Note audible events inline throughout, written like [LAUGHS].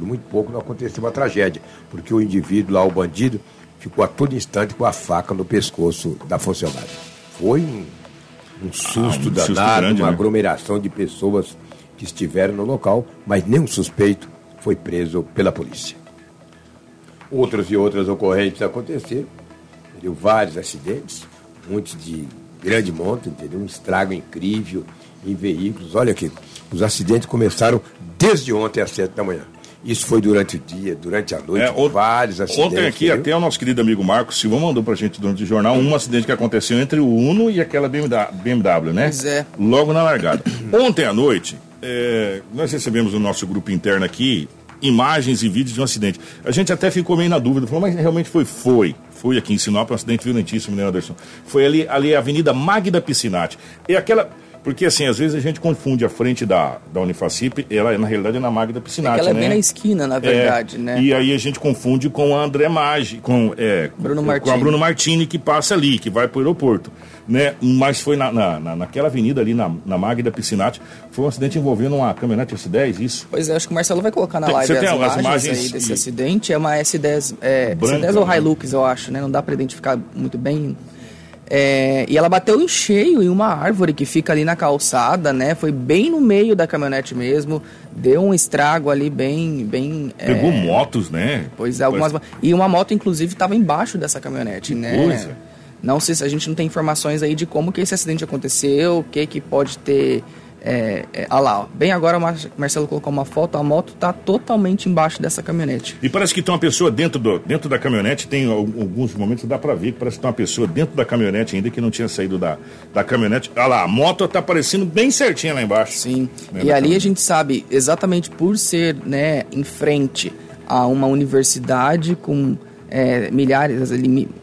por muito pouco não aconteceu uma tragédia, porque o indivíduo lá, o bandido, ficou a todo instante com a faca no pescoço da funcionária. Foi um, um susto ah, um danado, susto grande, uma né? aglomeração de pessoas que estiveram no local, mas nenhum suspeito foi preso pela polícia. Outras e outras ocorrências aconteceram, entendeu? vários acidentes, muitos de grande monta, entendeu? um estrago incrível em veículos. Olha aqui, os acidentes começaram desde ontem às sete da manhã. Isso foi durante o dia, durante a noite, é, vários acidentes. Ontem aqui, até o nosso querido amigo Marcos Silva mandou pra gente durante o jornal um acidente que aconteceu entre o Uno e aquela BMW, né? Pois é. Logo na largada. [CLEARS THROAT] ontem à noite, é, nós recebemos no nosso grupo interno aqui imagens e vídeos de um acidente. A gente até ficou meio na dúvida, falou, mas realmente foi? Foi. Foi aqui em Sinop, um acidente violentíssimo, né, Anderson? Foi ali, ali a Avenida Magda Piscinati. É aquela porque, assim, às vezes a gente confunde a frente da, da Unifacip, ela na realidade é na Magda Piscinati, é ela é né? bem na esquina, na verdade, é, né? E aí a gente confunde com a André Maggi, com, é, Bruno com a Bruno Martini, que passa ali, que vai para o aeroporto. Né? Mas foi na, na, na, naquela avenida ali, na, na Magda Piscinati, foi um acidente envolvendo uma caminhonete S10, isso? Pois é, acho que o Marcelo vai colocar na tem, live as, imagens, as imagens aí desse e... acidente. É uma S10, é, Branca, S10 ou né? Hilux, eu acho, né? Não dá para identificar muito bem é, e ela bateu em cheio em uma árvore que fica ali na calçada, né? Foi bem no meio da caminhonete mesmo. Deu um estrago ali bem. bem Pegou é... motos, né? Pois é, algumas. E uma moto, inclusive, estava embaixo dessa caminhonete, que né? Coisa. Não sei se a gente não tem informações aí de como que esse acidente aconteceu, o que que pode ter é, é, olha lá, ó. bem agora o Marcelo colocou uma foto, a moto está totalmente embaixo dessa caminhonete. E parece que tem uma pessoa dentro, do, dentro da caminhonete, tem alguns momentos dá para ver que parece que tem uma pessoa dentro da caminhonete ainda que não tinha saído da, da caminhonete. Olha lá, a moto está aparecendo bem certinha lá embaixo. Sim, né, e ali a gente sabe, exatamente por ser né, em frente a uma universidade com é, milhares,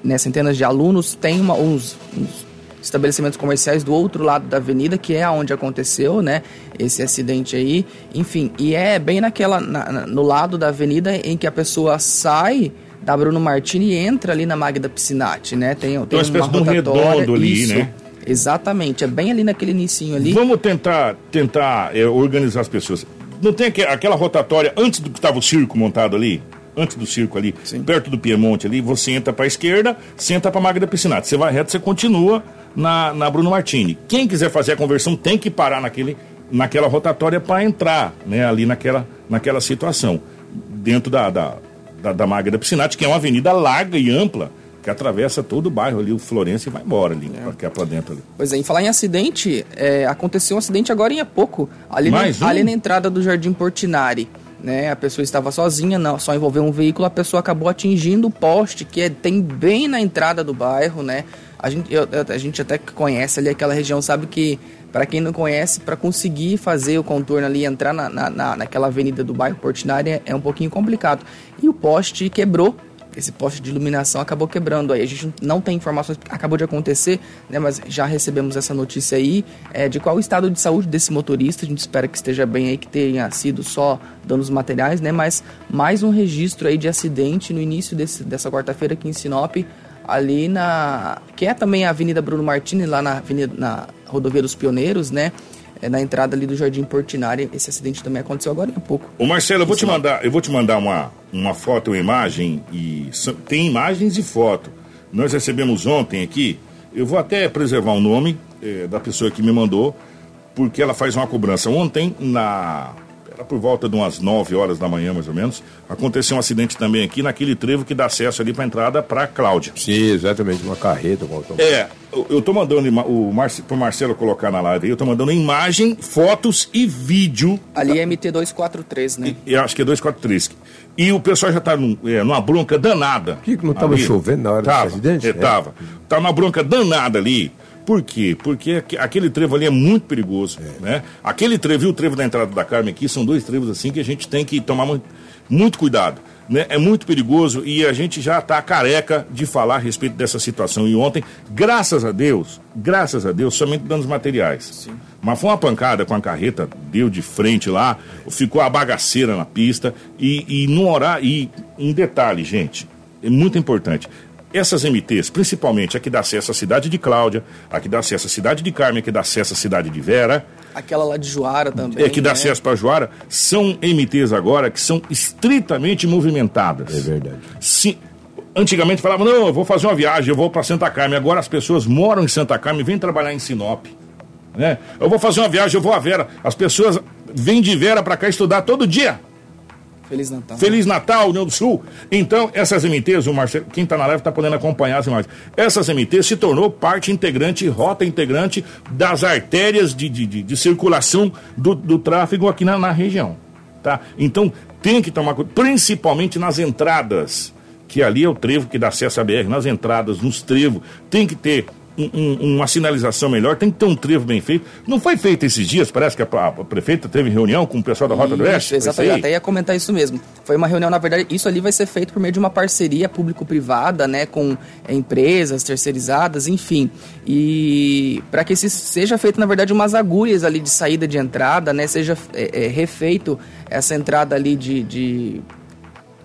né, centenas de alunos, tem uma, uns, uns estabelecimentos comerciais do outro lado da avenida, que é onde aconteceu, né, esse acidente aí. Enfim, e é bem naquela, na, no lado da avenida em que a pessoa sai da Bruno Martini e entra ali na Magda Piscinati, né? Tem, tem uma espécie de um redondo ali, isso, né? Exatamente, é bem ali naquele inicinho ali. Vamos tentar, tentar é, organizar as pessoas. Não tem aquela rotatória antes do que estava o circo montado ali? antes do circo ali, Sim. perto do Piemonte ali, você entra para a esquerda, senta para a Magda Piscinati. Você vai reto, você continua na, na Bruno Martini. Quem quiser fazer a conversão tem que parar naquele, naquela rotatória para entrar né, ali naquela, naquela situação, dentro da, da, da, da Magda Piscinati, que é uma avenida larga e ampla que atravessa todo o bairro ali, o Florença, e vai embora ali, é. para dentro ali. Pois é, em falar em acidente, é, aconteceu um acidente agora em pouco, ali, na, um? ali na entrada do Jardim Portinari né? A pessoa estava sozinha, não, só envolveu um veículo, a pessoa acabou atingindo o poste que é, tem bem na entrada do bairro, né? A gente, eu, a gente até conhece ali aquela região, sabe que para quem não conhece, para conseguir fazer o contorno ali, entrar na, na, naquela avenida do bairro Portinari é, é um pouquinho complicado. E o poste quebrou, esse poste de iluminação acabou quebrando aí. A gente não tem informações, acabou de acontecer, né? Mas já recebemos essa notícia aí é, de qual o estado de saúde desse motorista. A gente espera que esteja bem aí, que tenha sido só danos materiais, né? Mas mais um registro aí de acidente no início desse, dessa quarta-feira aqui em Sinop, ali na que é também a Avenida Bruno Martins, lá na Avenida na Rodovia dos Pioneiros, né? é, na entrada ali do Jardim Portinari. Esse acidente também aconteceu agora há pouco. O Marcelo, eu vou te mandar, eu vou te mandar uma, uma foto, uma imagem e tem imagens e foto. Nós recebemos ontem aqui. Eu vou até preservar o nome é, da pessoa que me mandou, porque ela faz uma cobrança ontem na era por volta de umas 9 horas da manhã, mais ou menos. Aconteceu um acidente também aqui naquele trevo que dá acesso ali para entrada para Cláudia. Sim, exatamente, uma carreta. É, eu tô mandando o Marce, pro Marcelo colocar na live aí, eu tô mandando imagem, fotos e vídeo. Ali é MT243, né? E, acho que é 243. E o pessoal já tá num, é, numa bronca danada. Que não tava ali. chovendo na hora tava, do acidente? É, é, tava. Tá numa bronca danada ali. Por quê? Porque aquele trevo ali é muito perigoso, é. né? Aquele trevo e o trevo da entrada da Carmen aqui são dois trevos assim que a gente tem que tomar muito, muito cuidado. Né? É muito perigoso e a gente já está careca de falar a respeito dessa situação. E ontem, graças a Deus, graças a Deus, somente danos materiais. Sim. Mas foi uma pancada com a carreta, deu de frente lá, ficou a bagaceira na pista e, e no horário. E um detalhe, gente, é muito importante essas MTs, principalmente a que dá acesso à cidade de Cláudia, a que dá acesso à cidade de Carmen, a que dá acesso à cidade de Vera. Aquela lá de Joara também. É, que dá né? acesso para Joara, são MTs agora que são estritamente movimentadas. É verdade. Se, antigamente falavam, não, eu vou fazer uma viagem, eu vou para Santa Carmen. Agora as pessoas moram em Santa Carmen, vêm trabalhar em Sinop. Né? Eu vou fazer uma viagem, eu vou a Vera. As pessoas vêm de Vera para cá estudar todo dia. Feliz Natal. Feliz Natal, União do Sul. Então, essas MTs, o Marcelo, quem está na live está podendo acompanhar as imagens. Essas MTs se tornou parte integrante, rota integrante das artérias de, de, de, de circulação do, do tráfego aqui na, na região. Tá? Então, tem que tomar cuidado, principalmente nas entradas, que ali é o trevo que dá acesso à BR, nas entradas, nos trevos, tem que ter um, uma sinalização melhor, tem que ter um trevo bem feito. Não foi feito esses dias, parece que a, a, prefeita teve reunião com o pessoal da Rota isso, do Oeste? Exatamente, até ia comentar isso mesmo. Foi uma reunião, na verdade, isso ali vai ser feito por meio de uma parceria público-privada, né, com empresas terceirizadas, enfim. E para que isso seja feito, na verdade, umas agulhas ali de saída de entrada, né, seja é, é, refeito essa entrada ali de, de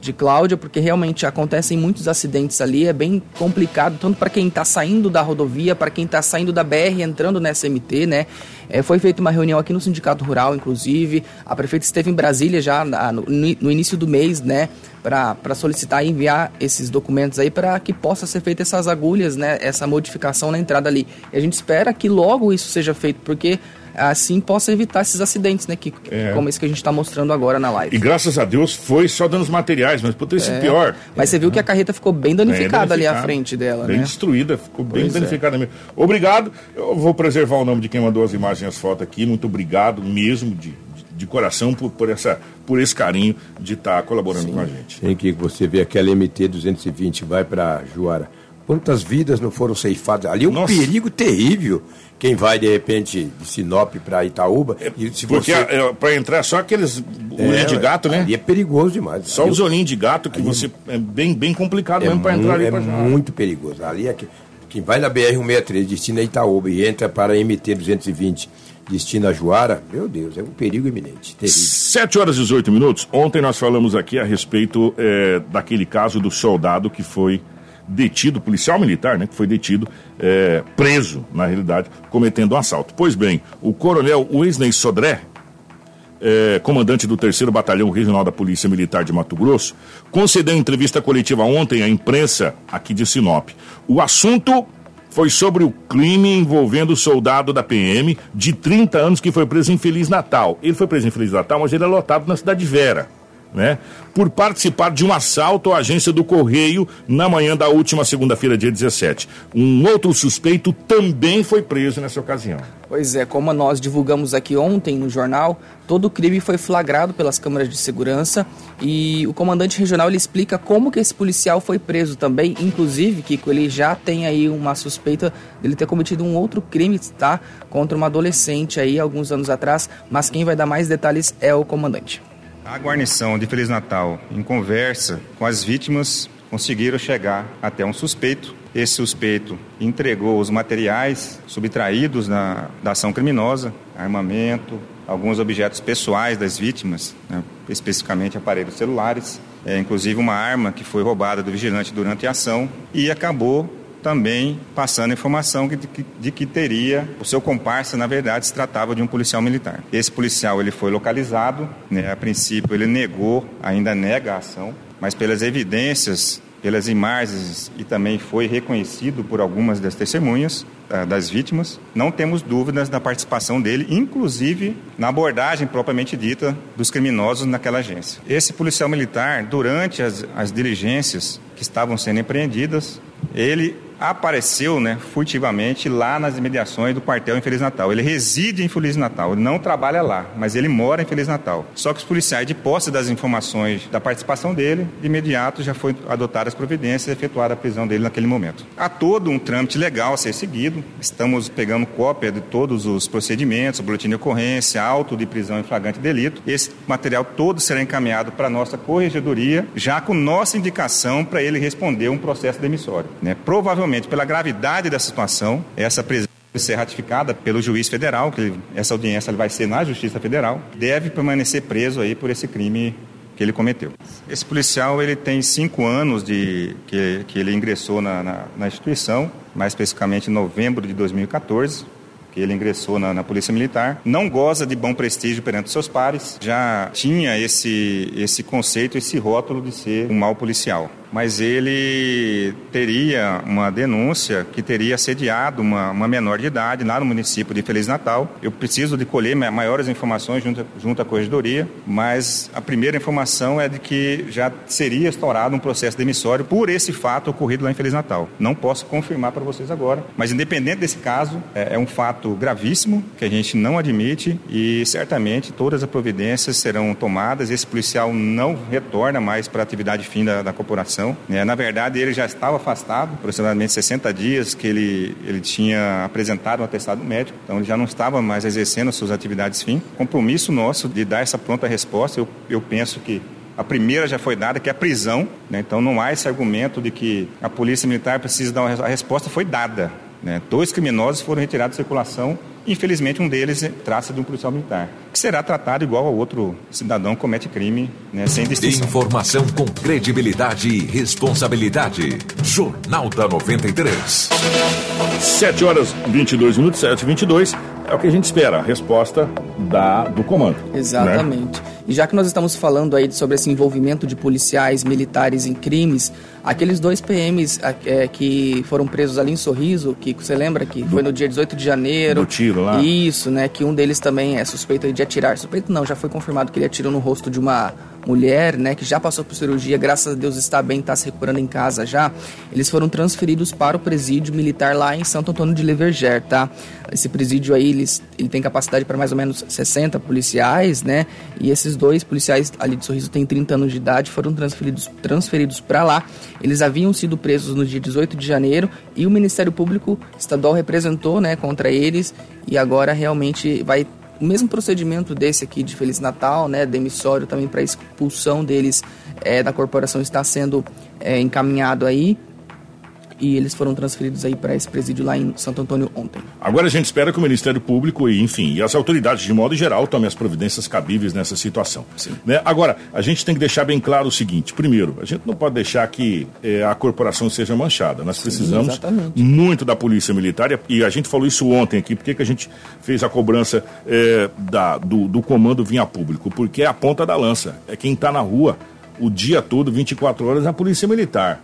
de Cláudia, porque realmente acontecem muitos acidentes ali, é bem complicado, tanto para quem está saindo da rodovia, para quem está saindo da BR entrando nessa MT, né? É, foi feita uma reunião aqui no Sindicato Rural, inclusive, a prefeita esteve em Brasília já no, no início do mês, né? Para solicitar e enviar esses documentos aí para que possa ser feita essas agulhas, né? Essa modificação na entrada ali. E a gente espera que logo isso seja feito, porque assim possa evitar esses acidentes, né, Kiko? É. Como esse que a gente está mostrando agora na live. E graças a Deus foi só danos materiais, mas poderia ser é. pior. Mas você viu que a carreta ficou bem danificada, bem ali à frente dela, bem né? destruída, ficou bem pois é. danificada é. mesmo. Obrigado. Eu vou preservar o nome de quem mandou as imagens e as fotos aqui. Muito obrigado mesmo de, de coração por, por, essa, por esse carinho de estar tá colaborando Sim. com a gente. Tem que você vê aquela MT 220 vai para Juara. Quantas vidas não foram ceifadas? Ali é um Nossa. perigo terrível quem vai de repente de Sinop para Itaúba. É, e se porque você... é, para entrar só aqueles olhinhos de gato, né? Ali é perigoso demais. Só ali os olhinhos de gato que você é bem, bem complicado é mesmo para entrar ali. É muito perigoso. Ali é que, quem vai na BR 163 destina a Itaúba e entra para a MT 220 destino a Juara, meu Deus, é um perigo iminente. Terrível. 7 horas e 18 minutos. Ontem nós falamos aqui a respeito é, daquele caso do soldado que foi detido, policial militar, né, que foi detido, é, preso, na realidade, cometendo um assalto. Pois bem, o coronel Wesley Sodré, é, comandante do 3 Batalhão Regional da Polícia Militar de Mato Grosso, concedeu entrevista coletiva ontem à imprensa aqui de Sinop. O assunto foi sobre o crime envolvendo o soldado da PM de 30 anos que foi preso em Feliz Natal. Ele foi preso em Feliz Natal, mas ele é lotado na cidade de Vera né, por participar de um assalto à agência do Correio na manhã da última segunda-feira, dia 17. Um outro suspeito também foi preso nessa ocasião. Pois é, como nós divulgamos aqui ontem no jornal, todo o crime foi flagrado pelas câmeras de segurança e o comandante regional ele explica como que esse policial foi preso também, inclusive, Kiko, ele já tem aí uma suspeita dele ter cometido um outro crime, tá? Contra uma adolescente aí alguns anos atrás, mas quem vai dar mais detalhes é o comandante. A guarnição de Feliz Natal, em conversa com as vítimas, conseguiram chegar até um suspeito. Esse suspeito entregou os materiais subtraídos na, da ação criminosa, armamento, alguns objetos pessoais das vítimas, né, especificamente aparelhos celulares, é, inclusive uma arma que foi roubada do vigilante durante a ação, e acabou também passando informação de que, de que teria o seu comparsa, na verdade, se tratava de um policial militar. Esse policial ele foi localizado, né, a princípio ele negou, ainda nega a ação, mas pelas evidências, pelas imagens e também foi reconhecido por algumas das testemunhas ah, das vítimas, não temos dúvidas da participação dele, inclusive na abordagem propriamente dita dos criminosos naquela agência. Esse policial militar, durante as, as diligências que estavam sendo empreendidas, ele apareceu né, furtivamente lá nas imediações do quartel em Feliz Natal. Ele reside em Feliz Natal, ele não trabalha lá, mas ele mora em Feliz Natal. Só que os policiais, de posse das informações da participação dele, de imediato já foi adotadas providências e efetuada a prisão dele naquele momento. Há todo um trâmite legal a ser seguido, estamos pegando cópia de todos os procedimentos, boletim de ocorrência, auto de prisão em flagrante delito. Esse material todo será encaminhado para a nossa corregedoria, já com nossa indicação para ele responder um processo demissório. Né? Provavelmente pela gravidade da situação, essa prisão ser ratificada pelo juiz federal, que essa audiência vai ser na Justiça Federal, deve permanecer preso aí por esse crime que ele cometeu. Esse policial ele tem cinco anos de que, que ele ingressou na, na, na instituição, mais especificamente em novembro de 2014 que ele ingressou na, na, Polícia Militar, não goza de bom prestígio perante seus pares, já tinha esse, esse conceito, esse rótulo de ser um mau policial mas ele teria uma denúncia que teria assediado uma, uma, menor de idade lá no município de Feliz Natal. Eu preciso de colher maiores informações junto, junto à corregedoria, mas a primeira informação é de que já seria estourado um processo demissório por esse fato ocorrido lá em Feliz Natal. Não posso confirmar para vocês agora, mas independente desse caso, é, é um fato gravíssimo que a gente não admite e certamente todas as providências serão tomadas. Esse policial não retorna mais para a atividade fim da, da corporação né? Na verdade, ele já estava afastado, aproximadamente 60 dias que ele, ele tinha apresentado um atestado médico, então ele já não estava mais exercendo suas atividades fim. Compromisso nosso de dar essa pronta resposta, eu, eu penso que a primeira já foi dada, que é a prisão, né? então não há esse argumento de que a polícia militar precisa dar uma a resposta, foi dada. Né? Dois criminosos foram retirados de circulação Infelizmente, um deles traça de um policial militar, que será tratado igual ao outro cidadão que comete crime, né, sem distinção. Informação com credibilidade e responsabilidade. Jornal da 93. 7 horas 22 minutos, 7 e 22 é o que a gente espera, a resposta da, do comando. Né? Exatamente. Né? E já que nós estamos falando aí sobre esse envolvimento de policiais militares em crimes, aqueles dois PMs é, que foram presos ali em Sorriso, que você lembra que foi no dia 18 de janeiro. Do tiro lá. Isso, né? Que um deles também é suspeito de atirar. Suspeito não, já foi confirmado que ele atirou no rosto de uma mulher, né, que já passou por cirurgia, graças a Deus está bem, está se recuperando em casa já. Eles foram transferidos para o presídio militar lá em Santo Antônio de Leverger, tá? Esse presídio aí, eles, ele tem capacidade para mais ou menos 60 policiais, né? E esses dois policiais ali de Sorriso têm 30 anos de idade, foram transferidos transferidos para lá. Eles haviam sido presos no dia 18 de janeiro e o Ministério Público Estadual representou, né, contra eles e agora realmente vai o mesmo procedimento desse aqui de Feliz Natal, né, demissório também para expulsão deles é, da corporação está sendo é, encaminhado aí e eles foram transferidos aí para esse presídio lá em Santo Antônio ontem. Agora a gente espera que o Ministério Público e, enfim, e as autoridades de modo geral tomem as providências cabíveis nessa situação. Sim. Né? Agora, a gente tem que deixar bem claro o seguinte: primeiro, a gente não pode deixar que é, a corporação seja manchada. Nós precisamos Sim, muito da Polícia Militar e a gente falou isso ontem aqui. Por que a gente fez a cobrança é, da, do, do comando vinha público? Porque é a ponta da lança, é quem está na rua o dia todo, 24 horas, a Polícia Militar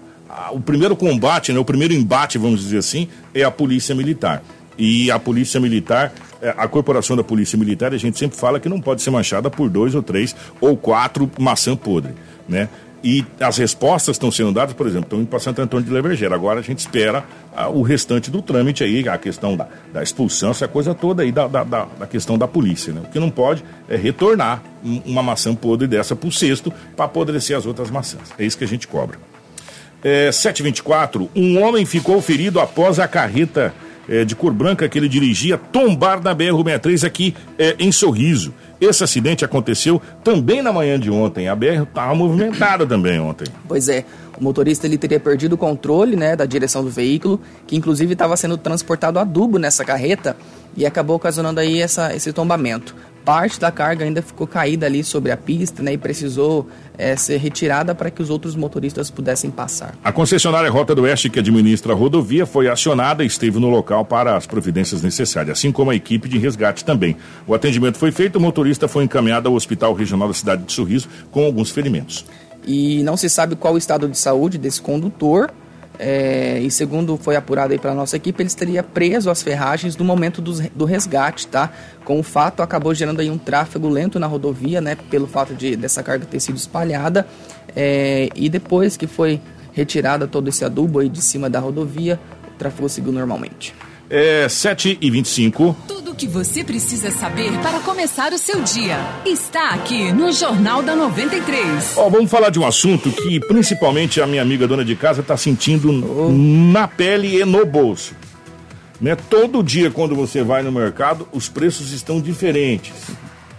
o primeiro combate, né, o primeiro embate, vamos dizer assim, é a polícia militar. E a polícia militar, é, a corporação da polícia militar, a gente sempre fala que não pode ser manchada por dois ou três ou quatro maçã podre, né? E as respostas estão sendo dadas, por exemplo, estão indo para Santo Antônio de Levergeira. Agora a gente espera ah, o restante do trâmite aí, a questão da, da expulsão, essa coisa toda aí da, da, da, questão da polícia. Né? O que não pode é retornar uma maçã podre dessa para o cesto para apodrecer as outras maçãs. É isso que a gente cobra. É, 724, um homem ficou ferido após a carreta é, de cor branca que ele dirigia tombar na BR-63 aqui é, em Sorriso. Esse acidente aconteceu também na manhã de ontem. A BR estava movimentada também ontem. Pois é. O motorista ele teria perdido o controle né, da direção do veículo, que inclusive estava sendo transportado adubo nessa carreta e acabou ocasionando aí essa, esse tombamento parte da carga ainda ficou caída ali sobre a pista né, e precisou é, ser retirada para que os outros motoristas pudessem passar. A concessionária Rota do Oeste, que administra a rodovia, foi acionada e esteve no local para as providências necessárias, assim como a equipe de resgate também. O atendimento foi feito, o motorista foi encaminhado ao Hospital Regional da cidade de Sorriso com alguns ferimentos. E não se sabe qual o estado de saúde desse condutor. É, e segundo foi apurado aí pela nossa equipe, ele estaria preso às ferragens no momento do, do resgate, tá? Com o fato, acabou gerando aí um tráfego lento na rodovia, né? Pelo fato de dessa carga ter sido espalhada. É, e depois que foi retirada todo esse adubo aí de cima da rodovia, o tráfego seguiu normalmente. É 7 e 25 Tudo o que você precisa saber para começar o seu dia está aqui no Jornal da 93. Ó, vamos falar de um assunto que principalmente a minha amiga dona de casa está sentindo oh. na pele e no bolso. Né? Todo dia quando você vai no mercado, os preços estão diferentes.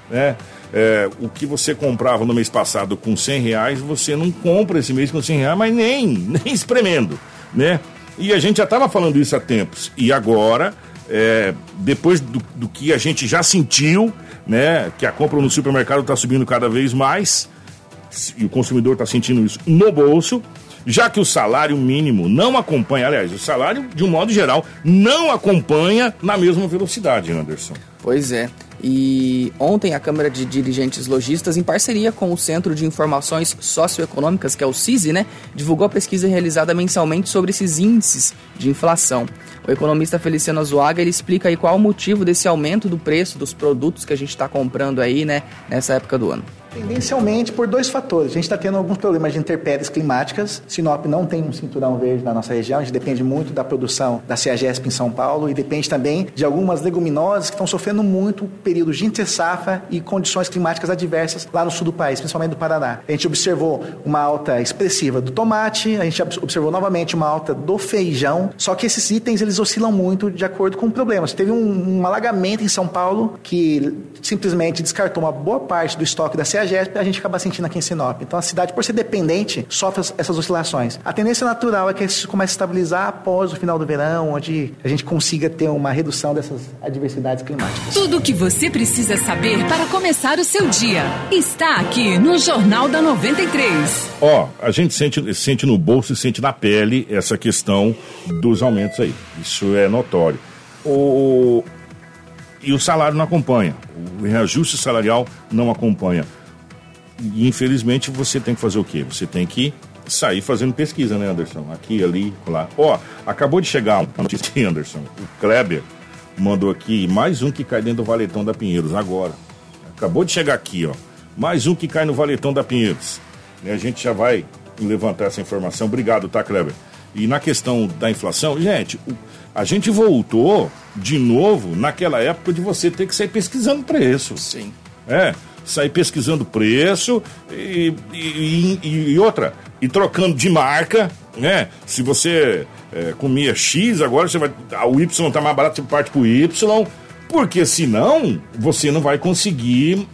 Né? É, o que você comprava no mês passado com 100 reais, você não compra esse mês com 100 reais, mas nem, [LAUGHS] nem espremendo, né? E a gente já estava falando isso há tempos. E agora, é, depois do, do, que a gente já sentiu, né, que a compra no supermercado está subindo cada vez mais, e o consumidor está sentindo isso no bolso, já que o salário mínimo não acompanha, aliás, o salário, de um modo geral, não acompanha na mesma velocidade, Anderson. Pois é. E ontem a Câmara de Dirigentes Logistas, em parceria com o Centro de Informações Socioeconômicas, que é o CISI, né, divulgou a pesquisa realizada mensalmente sobre esses índices de inflação. O economista Feliciano Azuaga, ele explica aí qual o motivo desse aumento do preço dos produtos que a gente está comprando aí, né, nessa época do ano. Tendencialmente por dois fatores. A gente está tendo alguns problemas de intempéries climáticas. Sinop não tem um cinturão verde na nossa região. A gente depende muito da produção da CEAGESP em São Paulo e depende também de algumas leguminosas que estão sofrendo muito períodos de intersafa e condições climáticas adversas lá no sul do país, principalmente do Paraná. A gente observou uma alta expressiva do tomate, a gente observou novamente uma alta do feijão, só que esses itens eles oscilam muito de acordo com problemas. Teve um, um alagamento em São Paulo que simplesmente descartou uma boa parte do estoque da CEAGESP a gente acaba sentindo aqui em Sinop. Então a cidade, por ser dependente, sofre essas oscilações. A tendência natural é que isso comece a estabilizar após o final do verão, onde a gente consiga ter uma redução dessas adversidades climáticas. Tudo o que você precisa saber para começar o seu dia está aqui no Jornal da 93. Ó, oh, a gente sente, sente no bolso e sente na pele essa questão dos aumentos aí. Isso é notório. O, e o salário não acompanha. O reajuste salarial não acompanha. E infelizmente você tem que fazer o quê? Você tem que sair fazendo pesquisa, né, Anderson? Aqui, ali, lá. Ó, acabou de chegar uma notícia Anderson. O Kleber mandou aqui mais um que cai dentro do valetão da Pinheiros, agora. Acabou de chegar aqui, ó. Mais um que cai no valetão da Pinheiros. E a gente já vai levantar essa informação. Obrigado, tá, Kleber? E na questão da inflação, gente, a gente voltou de novo naquela época de você ter que sair pesquisando preço. Sim. É sair pesquisando preço e, e, e, outra, e trocando de marca, né? Se você é, comia X, agora você vai. O Y está mais barato, você parte para o Y, porque senão você não vai conseguir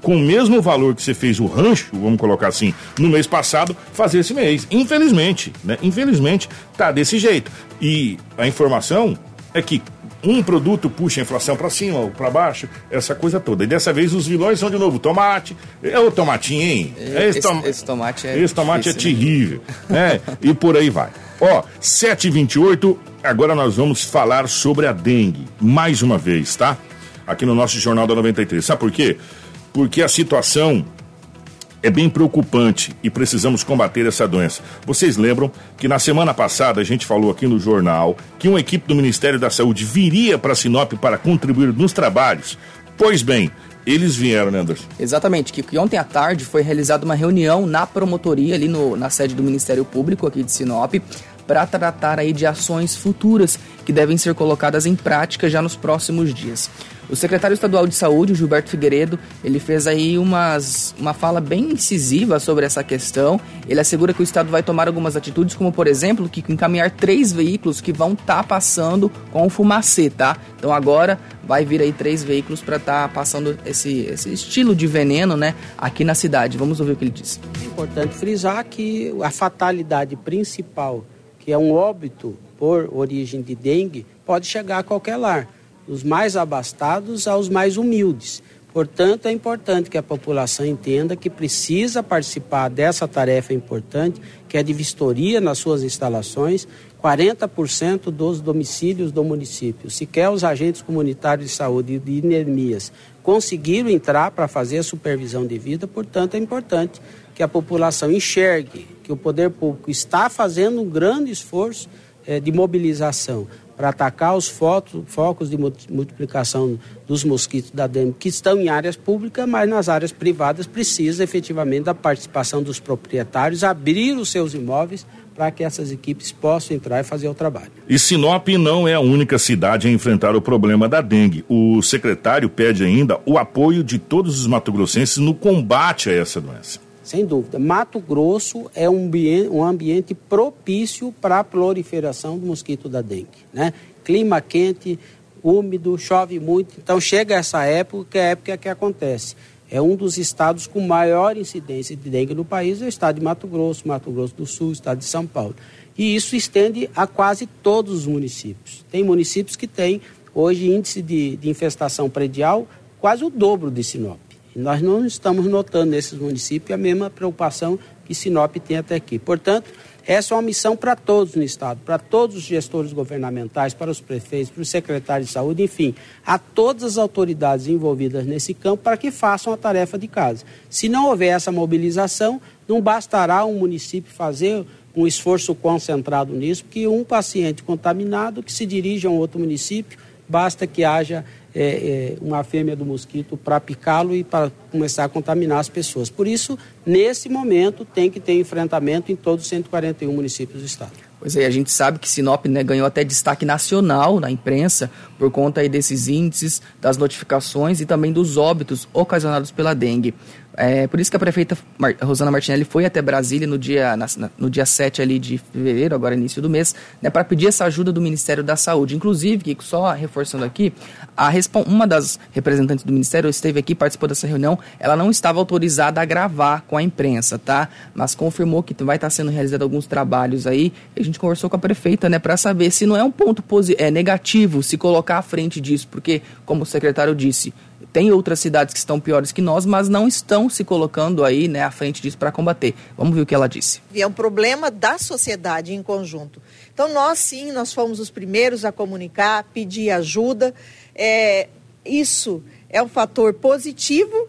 com o mesmo valor que você fez o rancho, vamos colocar assim, no mês passado, fazer esse mês. Infelizmente, né? Infelizmente, tá desse jeito. E a informação é que um produto puxa a inflação para cima ou para baixo, essa coisa toda. E dessa vez os vilões são de novo tomate. É o tomatinho, hein? Esse, esse, esse tomate é, esse tomate é difícil, é terrível. Né? [LAUGHS] e por aí vai. Ó, 7h28, agora nós vamos falar sobre a dengue. Mais uma vez, tá? Aqui no nosso Jornal da 93. Sabe por quê? Porque a situação é bem preocupante e precisamos combater essa doença. Vocês lembram que na semana passada a gente falou aqui no jornal que uma equipe do Ministério da Saúde viria para Sinop para contribuir nos trabalhos? Pois bem, eles vieram, né, Anderson? Exatamente, que ontem à tarde foi realizada uma reunião na promotoria ali no, na sede do Ministério Público aqui de Sinop para tratar aí de ações futuras que devem ser colocadas em prática já nos próximos dias. O secretário estadual de saúde, Gilberto Figueiredo, ele fez aí umas, uma fala bem incisiva sobre essa questão. Ele assegura que o estado vai tomar algumas atitudes, como por exemplo, que encaminhar três veículos que vão estar tá passando com o fumacê, tá? Então agora vai vir aí três veículos para estar tá passando esse, esse estilo de veneno, né, aqui na cidade. Vamos ouvir o que ele disse. É importante frisar que a fatalidade principal, que é um óbito por origem de dengue, pode chegar a qualquer lar dos mais abastados aos mais humildes. Portanto, é importante que a população entenda que precisa participar dessa tarefa importante, que é de vistoria nas suas instalações, 40% dos domicílios do município. Se quer os agentes comunitários de saúde e de INEMIAS conseguiram entrar para fazer a supervisão de vida, portanto, é importante que a população enxergue que o poder público está fazendo um grande esforço eh, de mobilização para atacar os focos de multiplicação dos mosquitos da dengue que estão em áreas públicas, mas nas áreas privadas precisa efetivamente da participação dos proprietários, abrir os seus imóveis para que essas equipes possam entrar e fazer o trabalho. E Sinop não é a única cidade a enfrentar o problema da dengue. O secretário pede ainda o apoio de todos os matogrossenses no combate a essa doença. Sem dúvida. Mato Grosso é um ambiente, um ambiente propício para a proliferação do mosquito da dengue. Né? Clima quente, úmido, chove muito. Então chega essa época, que é a época que acontece. É um dos estados com maior incidência de dengue no país, é o estado de Mato Grosso, Mato Grosso do Sul, estado de São Paulo. E isso estende a quase todos os municípios. Tem municípios que têm hoje índice de, de infestação predial quase o dobro de Sinop. Nós não estamos notando nesses municípios a mesma preocupação que Sinop tem até aqui. Portanto, essa é uma missão para todos no Estado, para todos os gestores governamentais, para os prefeitos, para os secretários de saúde, enfim, a todas as autoridades envolvidas nesse campo para que façam a tarefa de casa. Se não houver essa mobilização, não bastará um município fazer um esforço concentrado nisso, porque um paciente contaminado que se dirige a um outro município, basta que haja é, é, uma fêmea do mosquito para picá-lo e para começar a contaminar as pessoas. Por isso, nesse momento, tem que ter enfrentamento em todos os 141 municípios do estado. Pois é, a gente sabe que Sinop né, ganhou até destaque nacional na imprensa por conta aí desses índices, das notificações e também dos óbitos ocasionados pela dengue. É, por isso que a prefeita Mar Rosana Martinelli foi até Brasília no dia, na, no dia 7 ali de fevereiro, agora início do mês, né, para pedir essa ajuda do Ministério da Saúde. Inclusive, Kiko, só reforçando aqui, a, uma das representantes do Ministério esteve aqui, participou dessa reunião, ela não estava autorizada a gravar com a imprensa, tá? Mas confirmou que vai estar sendo realizado alguns trabalhos aí. a gente conversou com a prefeita, né, para saber se não é um ponto é, negativo se colocar à frente disso, porque, como o secretário disse, tem outras cidades que estão piores que nós, mas não estão se colocando aí né, à frente disso para combater. Vamos ver o que ela disse. É um problema da sociedade em conjunto. Então, nós sim, nós fomos os primeiros a comunicar, pedir ajuda. É, isso é um fator positivo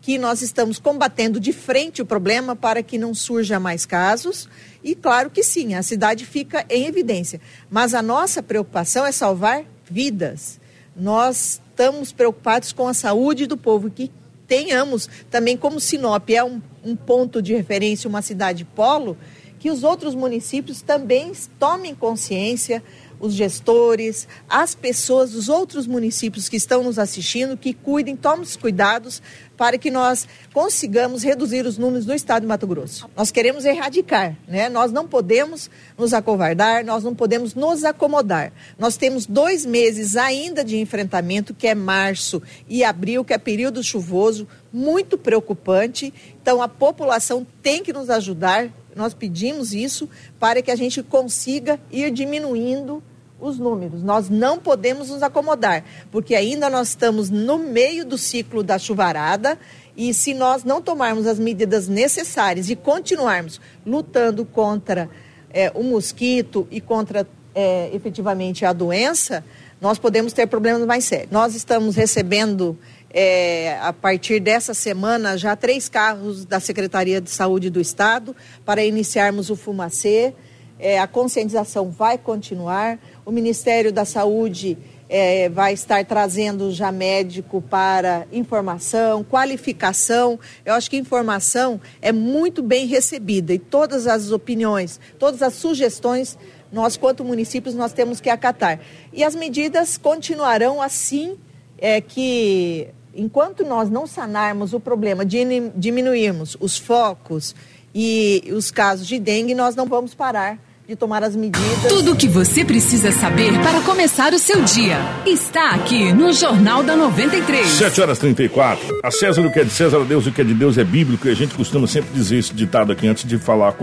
que nós estamos combatendo de frente o problema para que não surja mais casos. E claro que sim, a cidade fica em evidência. Mas a nossa preocupação é salvar vidas. Nós estamos preocupados com a saúde do povo, que tenhamos também, como Sinop é um, um ponto de referência, uma cidade polo, que os outros municípios também tomem consciência os gestores, as pessoas dos outros municípios que estão nos assistindo, que cuidem, tomem os cuidados para que nós consigamos reduzir os números do estado de Mato Grosso. Nós queremos erradicar, né? Nós não podemos nos acovardar, nós não podemos nos acomodar. Nós temos dois meses ainda de enfrentamento, que é março e abril, que é período chuvoso, muito preocupante. Então a população tem que nos ajudar nós pedimos isso para que a gente consiga ir diminuindo os números. Nós não podemos nos acomodar, porque ainda nós estamos no meio do ciclo da chuvarada e se nós não tomarmos as medidas necessárias e continuarmos lutando contra é, o mosquito e contra é, efetivamente a doença, nós podemos ter problemas mais sérios. Nós estamos recebendo é, a partir dessa semana, já três carros da Secretaria de Saúde do Estado para iniciarmos o Fumacê. É, a conscientização vai continuar. O Ministério da Saúde é, vai estar trazendo já médico para informação, qualificação. Eu acho que informação é muito bem recebida e todas as opiniões, todas as sugestões, nós, quanto municípios, nós temos que acatar. E as medidas continuarão assim é, que enquanto nós não sanarmos o problema, diminuirmos os focos e os casos de dengue, nós não vamos parar de tomar as medidas. Tudo o que você precisa saber para começar o seu dia está aqui no Jornal da 93. 7 horas 34. A César o que é de César, a Deus o que é de Deus é bíblico e a gente costuma sempre dizer esse ditado aqui antes de falar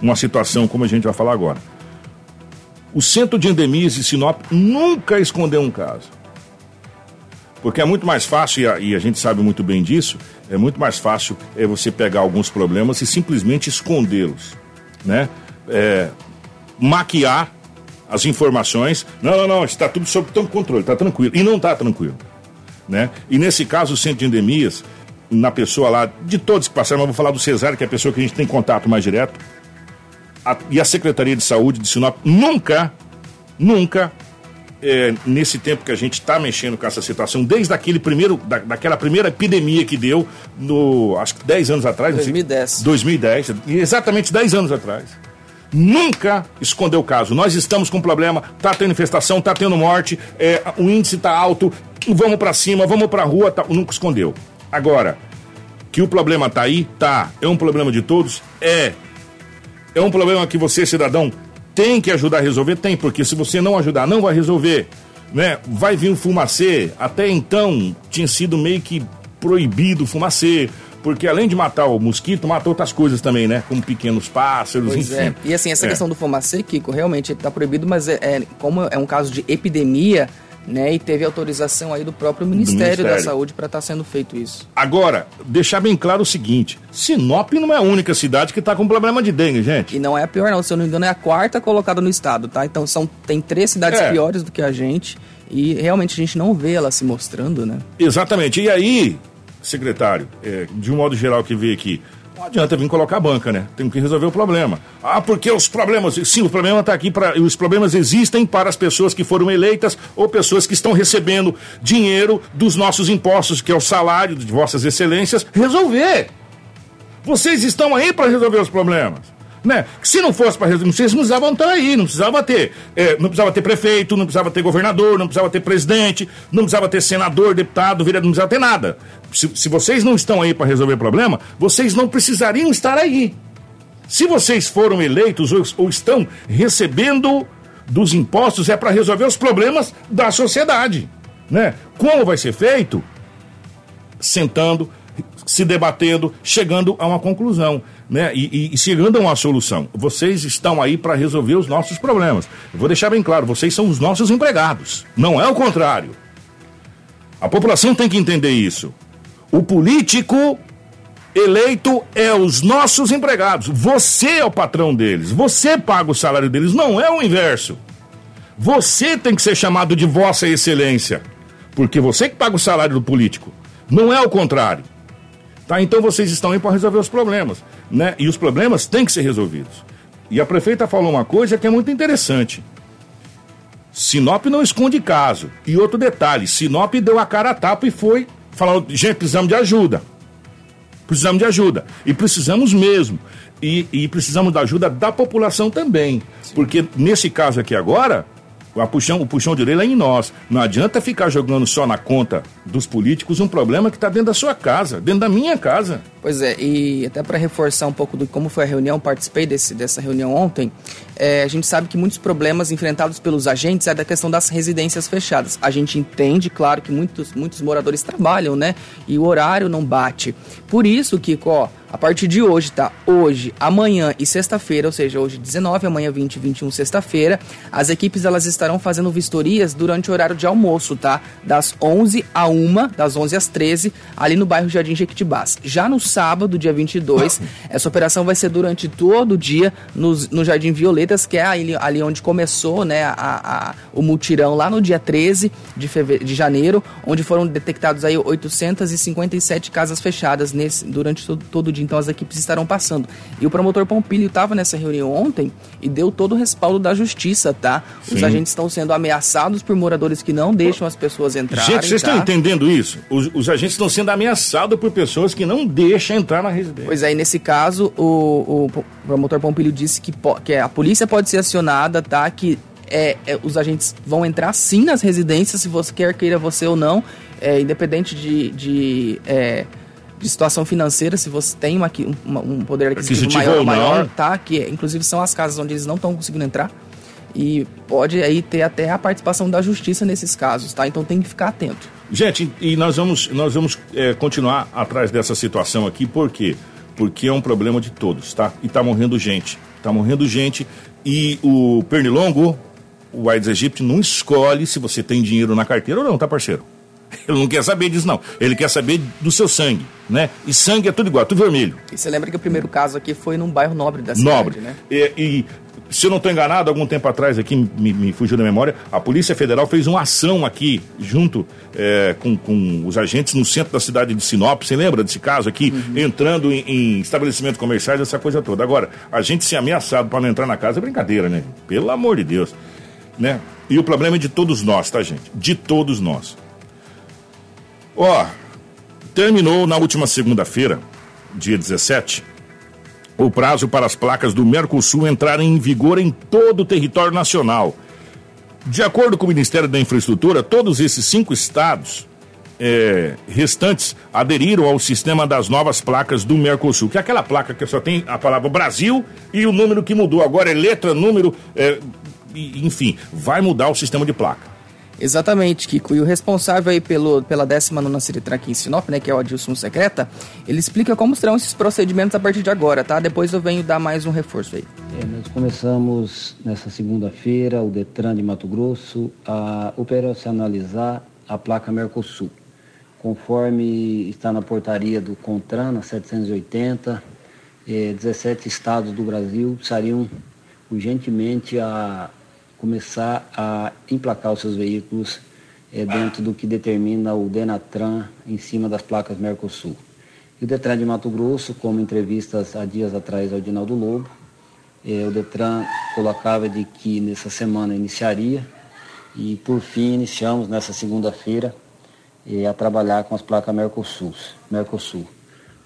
uma situação como a gente vai falar agora. O Centro de Endemias de Sinop nunca escondeu um caso. Porque é muito mais fácil, e a, e a, gente sabe muito bem disso, é muito mais fácil é você pegar alguns problemas e simplesmente escondê-los, né? É, maquiar as informações. Não, não, não, está tudo sob controle, está tranquilo. E não está tranquilo, né? E nesse caso, o centro de endemias, na pessoa lá, de todos que passaram, mas vou falar do Cesário, que é a pessoa que a gente tem contato mais direto, a, e a Secretaria de Saúde de Sinop nunca, nunca é, nesse tempo que a gente está mexendo com essa situação, desde aquele primeiro, da, daquela primeira epidemia que deu, no, acho que 10 anos atrás. 2010. 2010, exatamente 10 anos atrás. Nunca escondeu o caso. Nós estamos com problema, tá tendo infestação, tá tendo morte, é, o índice tá alto, vamos para cima, vamos para rua, tá, nunca escondeu. Agora, que o problema tá aí, tá. É um problema de todos? É. É um problema que você, cidadão, tem que ajudar a resolver? Tem, porque se você não ajudar, não vai resolver. Né? Vai vir o fumacê. Até então tinha sido meio que proibido fumacê. Porque além de matar o mosquito, mata outras coisas também, né? Como pequenos pássaros, pois enfim. É. E assim, essa é. questão do fumacê, Kiko, realmente está proibido, mas é, é, como é um caso de epidemia, né? E teve autorização aí do próprio Ministério, do Ministério. da Saúde para estar tá sendo feito isso. Agora, deixar bem claro o seguinte: Sinop não é a única cidade que está com problema de dengue, gente. E não é a pior, não. Se eu não me engano, é a quarta colocada no estado, tá? Então são, tem três cidades é. piores do que a gente. E realmente a gente não vê ela se mostrando, né? Exatamente. E aí, secretário, é, de um modo geral que veio aqui, não adianta vir colocar a banca, né? Tem que resolver o problema. Ah, porque os problemas. Sim, o problema está aqui para. Os problemas existem para as pessoas que foram eleitas ou pessoas que estão recebendo dinheiro dos nossos impostos, que é o salário de vossas excelências, resolver. Vocês estão aí para resolver os problemas né? Se não fosse para resolver, vocês não precisavam estar aí, não precisava ter, é, não precisava ter prefeito, não precisava ter governador, não precisava ter presidente, não precisava ter senador, deputado, vereador, não precisava ter nada. Se, se vocês não estão aí para resolver problema, vocês não precisariam estar aí. Se vocês foram eleitos ou, ou estão recebendo dos impostos, é para resolver os problemas da sociedade, né? Como vai ser feito? Sentando, se debatendo, chegando a uma conclusão né? E, e, chegando a uma solução. Vocês estão aí para resolver os nossos problemas. Eu vou deixar bem claro, vocês são os nossos empregados. Não é o contrário. A população tem que entender isso. O político eleito é os nossos empregados. Você é o patrão deles. Você paga o salário deles, não é o inverso. Você tem que ser chamado de Vossa Excelência. Porque você que paga o salário do político. Não é o contrário. Tá? Então vocês estão aí para resolver os problemas né? E os problemas têm que ser resolvidos. E a prefeita falou uma coisa que é muito interessante. Sinop não esconde caso. E outro detalhe, Sinop deu a cara a tapa e foi falando, gente, precisamos de ajuda. Precisamos de ajuda. E precisamos mesmo. E, e precisamos da ajuda da população também. Sim. Porque nesse caso aqui agora, a puxão, o puxão de orelha é em nós. Não adianta ficar jogando só na conta dos políticos um problema que está dentro da sua casa, dentro da minha casa. Pois é, e até para reforçar um pouco do como foi a reunião, participei desse, dessa reunião ontem. É, a gente sabe que muitos problemas enfrentados pelos agentes é da questão das residências fechadas. A gente entende, claro, que muitos, muitos moradores trabalham, né? E o horário não bate. Por isso, Kiko, ó, a partir de hoje, tá? Hoje, amanhã e sexta-feira, ou seja, hoje 19, amanhã 20 21, sexta-feira, as equipes elas estarão fazendo vistorias durante o horário de almoço, tá? Das 11 a 1, das 11 às 13, ali no bairro Jardim Jequitibás. Já no sábado, dia 22, [COUGHS] essa operação vai ser durante todo o dia no, no Jardim Violetas, que é ali, ali onde começou, né, a, a, o mutirão lá no dia 13 de, feve... de janeiro, onde foram detectados aí 857 casas fechadas nesse, durante todo, todo o dia. Então as equipes estarão passando. E o promotor Pompilho estava nessa reunião ontem e deu todo o respaldo da justiça, tá? Sim. Os agentes estão sendo ameaçados por moradores que não deixam as pessoas entrarem. Gente, vocês tá? estão entendendo isso? Os, os, agentes estão sendo ameaçados por pessoas que não deixam entrar na residência. Pois é, e nesse caso, o, o promotor Pompilho disse que, que a polícia pode ser acionada, tá? Que é, é, os agentes vão entrar sim nas residências, se você quer queira você ou não, é, independente de, de é, de situação financeira, se você tem uma, uma, um poder aquisitivo maior, maior, tá? Que inclusive são as casas onde eles não estão conseguindo entrar. E pode aí ter até a participação da justiça nesses casos, tá? Então tem que ficar atento. Gente, e nós vamos, nós vamos é, continuar atrás dessa situação aqui, por quê? Porque é um problema de todos, tá? E tá morrendo gente. Tá morrendo gente. E o Pernilongo, o Aedes aegypti, não escolhe se você tem dinheiro na carteira ou não, tá, parceiro? [LAUGHS] Ele não quer saber disso, não. Ele quer saber do seu sangue, né? E sangue é tudo igual, tudo vermelho. E você lembra que o primeiro caso aqui foi num bairro nobre da cidade, nobre. né? E, e se eu não estou enganado, algum tempo atrás aqui, me, me, fugiu da memória, a Polícia Federal fez uma ação aqui, junto é, com, com, os agentes no centro da cidade de Sinop. Você lembra desse caso aqui? Uhum. Entrando em, em estabelecimentos comerciais, essa coisa toda. Agora, a gente ser ameaçado para não entrar na casa é brincadeira, né? Pelo amor de Deus. Né? E o problema é de todos nós, tá, gente? De todos nós. Ó, terminou na última segunda-feira, dia 17, o prazo para as placas do Mercosul entrarem em vigor em todo o território nacional. De acordo com o Ministério da Infraestrutura, todos esses cinco estados é, restantes aderiram ao sistema das novas placas do Mercosul, que é aquela placa que só tem a palavra Brasil e o número que mudou. Agora é letra, número, é, enfim, vai mudar o sistema de placa. Exatamente, Kiko. E o responsável aí pelo, pela 19 Ciretran aqui em Sinop, né, que é o Adilson Secreta, ele explica como serão esses procedimentos a partir de agora, tá? Depois eu venho dar mais um reforço aí. É, nós começamos nessa segunda-feira, o Detran de Mato Grosso, a operacionalizar a placa Mercosul. Conforme está na portaria do CONTRAN, na 780, eh, 17 estados do Brasil precisariam urgentemente a começar a emplacar os seus veículos é, dentro do que determina o Denatran em cima das placas Mercosul. E o Detran de Mato Grosso, como entrevistas há dias atrás ao Dinaldo Lobo, é, o Detran colocava de que nessa semana iniciaria e por fim iniciamos nessa segunda-feira é, a trabalhar com as placas Mercosul. Mercosul.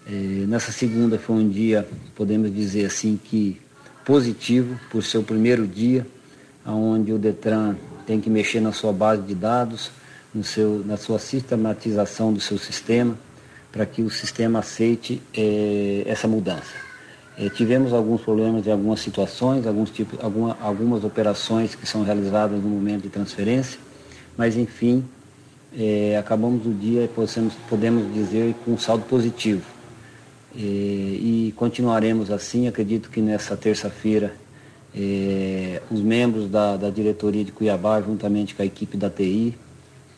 É, nessa segunda foi um dia, podemos dizer assim, que positivo por ser o primeiro dia onde o Detran tem que mexer na sua base de dados, no seu, na sua sistematização do seu sistema, para que o sistema aceite é, essa mudança. É, tivemos alguns problemas em algumas situações, alguns tipos, alguma, algumas operações que são realizadas no momento de transferência, mas enfim, é, acabamos o dia, podemos, podemos dizer, com um saldo positivo. e continuaremos assim, acredito que nessa terça-feira é, os membros da, da, diretoria de Cuiabá, juntamente com a equipe da TI,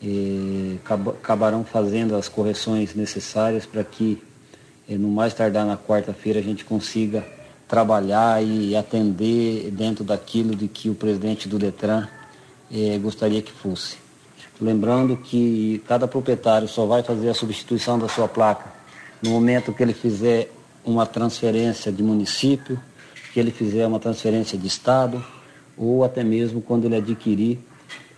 é, acabarão fazendo as correções necessárias para que, é, no mais tardar na quarta-feira, a gente consiga trabalhar e atender dentro daquilo de que o presidente do Detran gostaria que fosse. Lembrando que cada proprietário só vai fazer a substituição da sua placa no momento que ele fizer uma transferência de município que ele fizer uma transferência de Estado ou até mesmo quando ele adquirir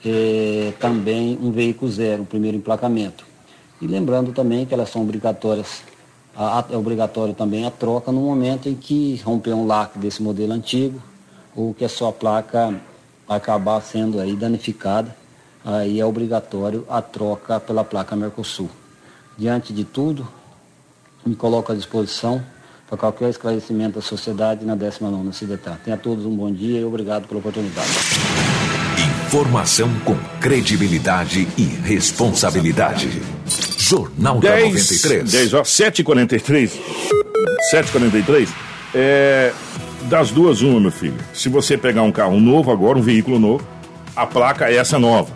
é, também um veículo zero, o primeiro emplacamento. E lembrando também que elas são obrigatórias, a, a, é obrigatório também a troca no momento em que romper um lacre desse modelo antigo ou que a sua placa acabar sendo aí danificada, aí é obrigatório a troca pela placa Mercosul. Diante de tudo, me coloco à disposição para qualquer esclarecimento da sociedade na 19ª CIDETAR. Tenha a todos um bom dia e obrigado pela oportunidade. Informação com credibilidade e responsabilidade. Jornal 10, da 93. 10 ó, 7h43. 7h43. É, das duas, uma, meu filho. Se você pegar um carro novo agora, um veículo novo, a placa é essa nova.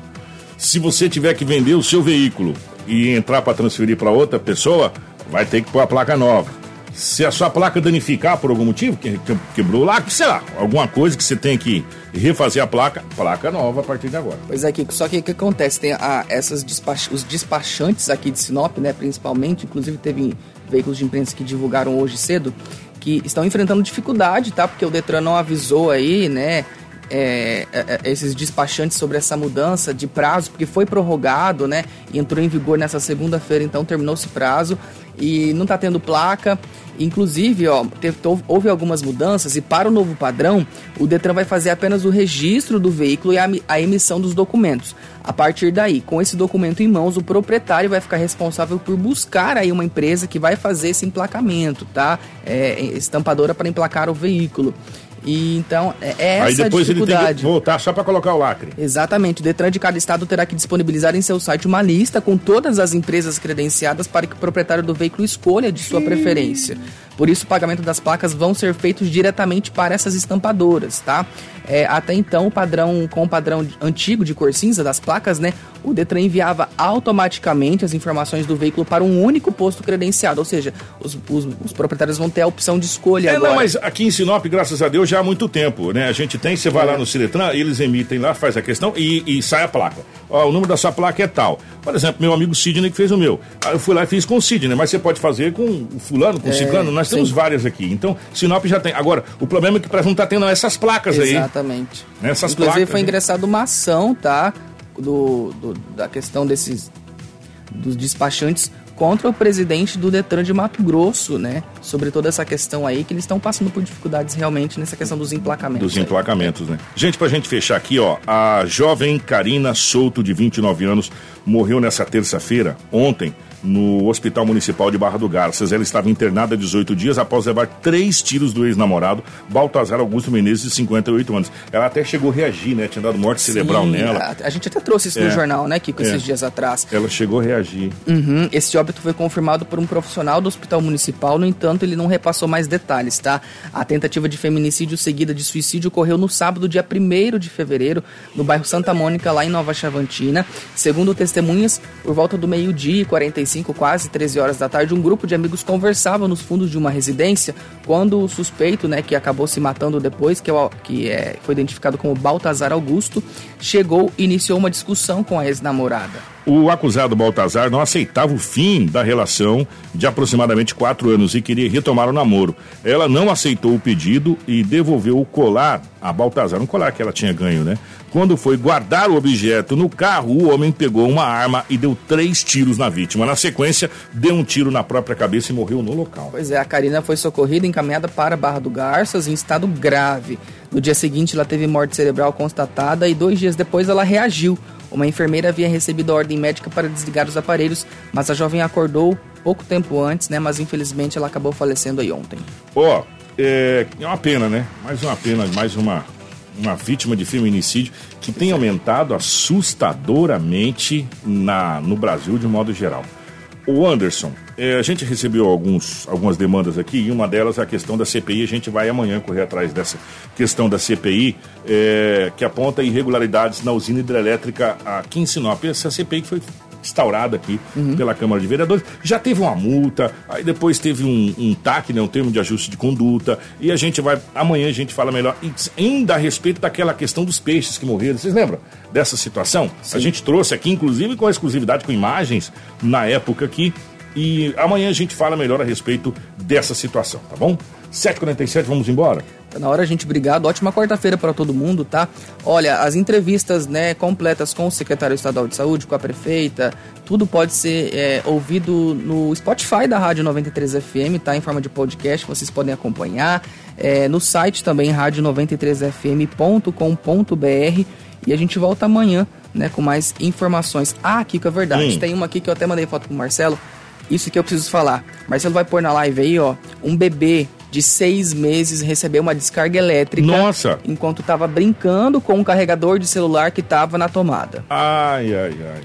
Se você tiver que vender o seu veículo e entrar para transferir para outra pessoa, vai ter que pôr a placa nova se a sua placa danificar por algum motivo, que, quebrou lá, sei lá, alguma coisa que você tem que refazer a placa, placa nova a partir de agora. Pois é, Kiko, só que o que acontece? Tem a, essas despach, os despachantes aqui de Sinop, né, principalmente, inclusive teve veículos de imprensa que divulgaram hoje cedo, que estão enfrentando dificuldade, tá? Porque o Detran não avisou aí, né? É, é, é esses despachantes sobre essa mudança de prazo, porque foi prorrogado, né? Entrou em vigor nessa segunda-feira, então terminou esse prazo e não está tendo placa. Inclusive, ó, teve, houve algumas mudanças e para o novo padrão, o Detran vai fazer apenas o registro do veículo e a, a, emissão dos documentos. A partir daí, com esse documento em mãos, o proprietário vai ficar responsável por buscar aí uma empresa que vai fazer esse emplacamento, tá? É, estampadora para emplacar o veículo. E então, é, é essa Aí depois dificuldade. ele tem que voltar só para colocar o lacre. Exatamente. O Detran de cada estado terá que disponibilizar em seu site uma lista com todas as empresas credenciadas para que o proprietário do veículo escolha de sua preferência. Por isso, o pagamento das placas vão ser feitos diretamente para essas estampadoras, tá? É, até então, o padrão, com o padrão antigo de cor cinza das placas, né? O Detran enviava automaticamente as informações do veículo para um único posto credenciado, ou seja, os, os, os proprietários vão ter a opção de escolha é, agora. Não, mas aqui em Sinop, graças a Deus, já há muito tempo, né? A gente tem, você vai é. lá no Ciretran, eles emitem lá, faz a questão e, e sai a placa. Ó, o número da sua placa é tal. Por exemplo, meu amigo Sidney que fez o meu. Eu fui lá e fiz com o Sidney, mas você pode fazer com o fulano, com o é, ciclano, nós temos várias aqui. Então, Sinop já tem. Agora, o problema é que para não tá tendo essas placas Exatamente. aí. Exatamente. Essas Inclusive placas, foi ingressada uma ação, tá? Do, do, da questão desses dos despachantes contra o presidente do Detran de Mato Grosso, né? Sobre toda essa questão aí, que eles estão passando por dificuldades realmente nessa questão dos emplacamentos. Dos aí. emplacamentos, né? Gente, pra gente fechar aqui, ó, a jovem Karina Souto, de 29 anos, morreu nessa terça-feira, ontem, no Hospital Municipal de Barra do Garças. Ela estava internada há 18 dias após levar três tiros do ex-namorado, Baltazar Augusto Menezes, de 58 anos. Ela até chegou a reagir, né? Tinha dado morte Sim, cerebral nela. A, a, gente até trouxe isso é, no jornal, né, Kiko, esses é. dias atrás. Ela chegou a reagir. Uhum. Esse óbito foi confirmado por um profissional do Hospital Municipal, no entanto, ele não repassou mais detalhes, tá? A tentativa de feminicídio seguida de suicídio ocorreu no sábado, dia 1 de fevereiro, no bairro Santa Mônica, lá em Nova Chavantina. Segundo testemunhas, por volta do meio-dia e 45, quase 13 horas da tarde, um grupo de amigos conversava nos fundos de uma residência quando o suspeito, né, que acabou se matando depois, que, é, que é, foi identificado como Baltazar Augusto, chegou e iniciou uma discussão com a ex-namorada. O acusado Baltazar não aceitava o fim da relação de aproximadamente quatro anos e queria retomar o namoro. Ela não aceitou o pedido e devolveu o colar a Baltazar, um colar que ela tinha ganho, né? Quando foi guardar o objeto no carro, o homem pegou uma arma e deu três tiros na vítima. Na sequência, deu um tiro na própria cabeça e morreu no local. Pois é, a Karina foi socorrida e encaminhada para Barra do Garças em estado grave. No dia seguinte, ela teve morte cerebral constatada e dois dias depois ela reagiu. Uma enfermeira havia recebido a ordem médica para desligar os aparelhos, mas a jovem acordou pouco tempo antes, né? Mas infelizmente ela acabou falecendo aí ontem. Ó, oh, é, é uma pena, né? Mais uma pena, mais uma, uma vítima de feminicídio que tem aumentado assustadoramente na, no Brasil de modo geral. O Anderson, é, a gente recebeu alguns, algumas demandas aqui e uma delas é a questão da CPI. A gente vai amanhã correr atrás dessa questão da CPI, é, que aponta irregularidades na usina hidrelétrica aqui em Sinop. Essa CPI que foi instaurada aqui uhum. pela Câmara de Vereadores. Já teve uma multa, aí depois teve um, um TAC, né, um termo de ajuste de conduta, e a gente vai, amanhã a gente fala melhor, ainda a respeito daquela questão dos peixes que morreram. Vocês lembram dessa situação? Sim. A gente trouxe aqui, inclusive com exclusividade, com imagens, na época aqui, e amanhã a gente fala melhor a respeito dessa situação, tá bom? 7h47, vamos embora? Tá na hora, gente. Obrigado. Ótima quarta-feira para todo mundo, tá? Olha, as entrevistas né, completas com o secretário estadual de saúde, com a prefeita, tudo pode ser é, ouvido no Spotify da Rádio 93 FM, tá? Em forma de podcast, vocês podem acompanhar. É, no site também, rádio93fm.com.br. E a gente volta amanhã, né, com mais informações. Ah, Kiko, é verdade. Tem uma aqui que eu até mandei foto pro Marcelo isso que eu preciso falar. Marcelo vai pôr na live aí, ó, um bebê de seis meses recebeu uma descarga elétrica. Nossa! Enquanto estava brincando com um carregador de celular que estava na tomada. Ai, ai, ai.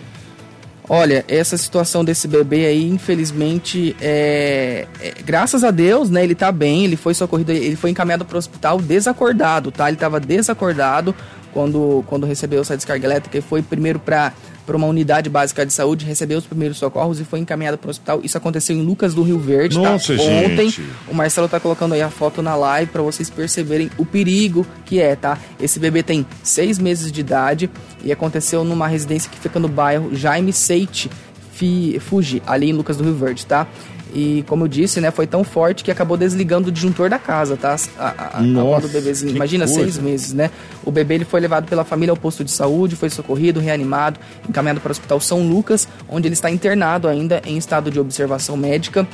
Olha, essa situação desse bebê aí, infelizmente, é, é, graças a Deus, né? Ele tá bem, ele foi socorrido, ele foi encaminhado para o hospital desacordado, tá? Ele estava desacordado quando, quando recebeu essa descarga elétrica e foi primeiro para para uma unidade básica de saúde, recebeu os primeiros socorros e foi encaminhado para o hospital. Isso aconteceu em Lucas do Rio Verde, tá? Nossa, tá? Ontem, gente. o Marcelo tá colocando aí a foto na live para vocês perceberem o perigo que é, tá? Esse bebê tem seis meses de idade e aconteceu numa residência que fica no bairro Jaime Seite, Fuji, ali em Lucas do Rio Verde, tá? E como eu disse, né, foi tão forte que acabou desligando o disjuntor da casa, tá? A, a, Nossa, a do bebezinho. Imagina, coisa. seis meses, né? O bebê ele foi levado pela família ao posto de saúde, foi socorrido, reanimado, encaminhado para o Hospital São Lucas, onde ele está internado ainda em estado de observação médica.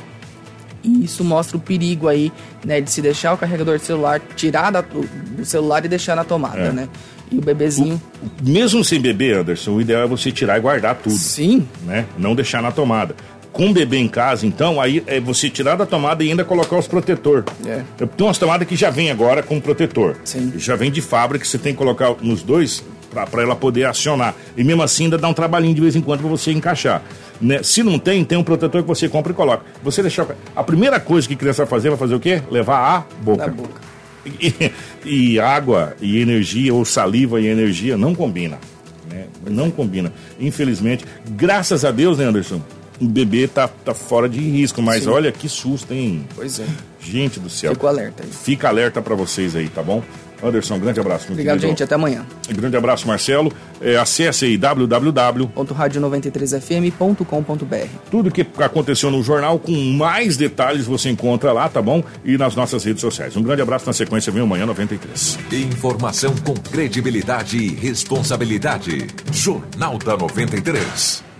E isso mostra o perigo aí, né, de se deixar o carregador de celular, tirar da, do celular e deixar na tomada, é. né? E o bebezinho. O, mesmo sem bebê, Anderson, o ideal é você tirar e guardar tudo. Sim. Né? Não deixar na tomada com o bebê em casa, então, aí é você tirar da tomada e ainda colocar os protetor. É. Tem umas tomadas que já vem agora com protetor. Sim. Já vem de fábrica, você tem que colocar nos dois para ela poder acionar. E mesmo assim ainda dá um trabalhinho de vez em quando para você encaixar. Né? Se não tem, tem um protetor que você compra e coloca. Você deixar. A primeira coisa que criança vai fazer, vai fazer o quê? Levar a boca. Na boca. E, [LAUGHS] e água e energia, ou saliva e energia, não combina. Né? Não combina. Infelizmente, graças a Deus, né, Anderson? O bebê tá, tá fora de risco, mas Sim. olha que susto, hein? Pois é. Gente do céu. Fico alerta aí. Fica alerta para vocês aí, tá bom? Anderson, grande abraço. Obrigado, gente. Até amanhã. Grande abraço, Marcelo. É, acesse aí www.radio93fm.com.br. Tudo que aconteceu no jornal, com mais detalhes, você encontra lá, tá bom? E nas nossas redes sociais. Um grande abraço na sequência, vem amanhã 93. Informação com credibilidade e responsabilidade. Jornal da 93.